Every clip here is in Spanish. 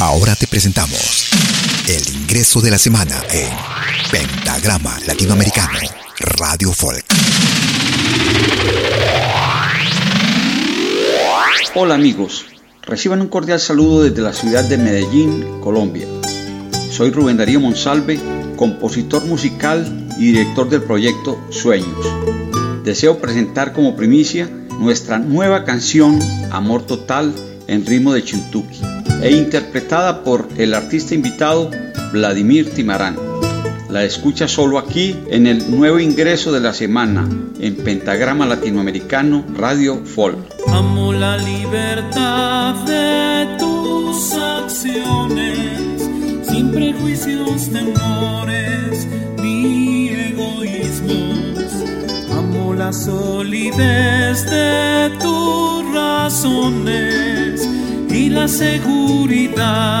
Ahora te presentamos el ingreso de la semana en Pentagrama Latinoamericano Radio Folk. Hola amigos, reciban un cordial saludo desde la ciudad de Medellín, Colombia. Soy Rubén Darío Monsalve, compositor musical y director del proyecto Sueños. Deseo presentar como primicia nuestra nueva canción Amor Total en ritmo de Chintuki e interpretada por el artista invitado Vladimir Timarán. La escucha solo aquí en el nuevo ingreso de la semana en Pentagrama Latinoamericano Radio Folk. Amo la libertad de tus acciones, sin prejuicios, temores ni egoísmos. Amo la solidez de tus razones la seguridad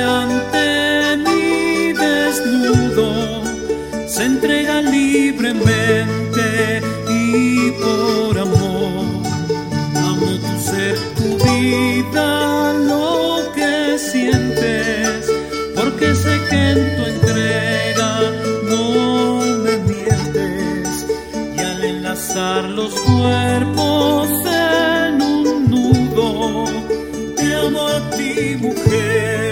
Ante mí desnudo se entrega libremente y por amor. Amo tu ser, tu vida, lo que sientes, porque sé que en tu entrega no me mientes. Y al enlazar los cuerpos en un nudo, te amo a ti, mujer,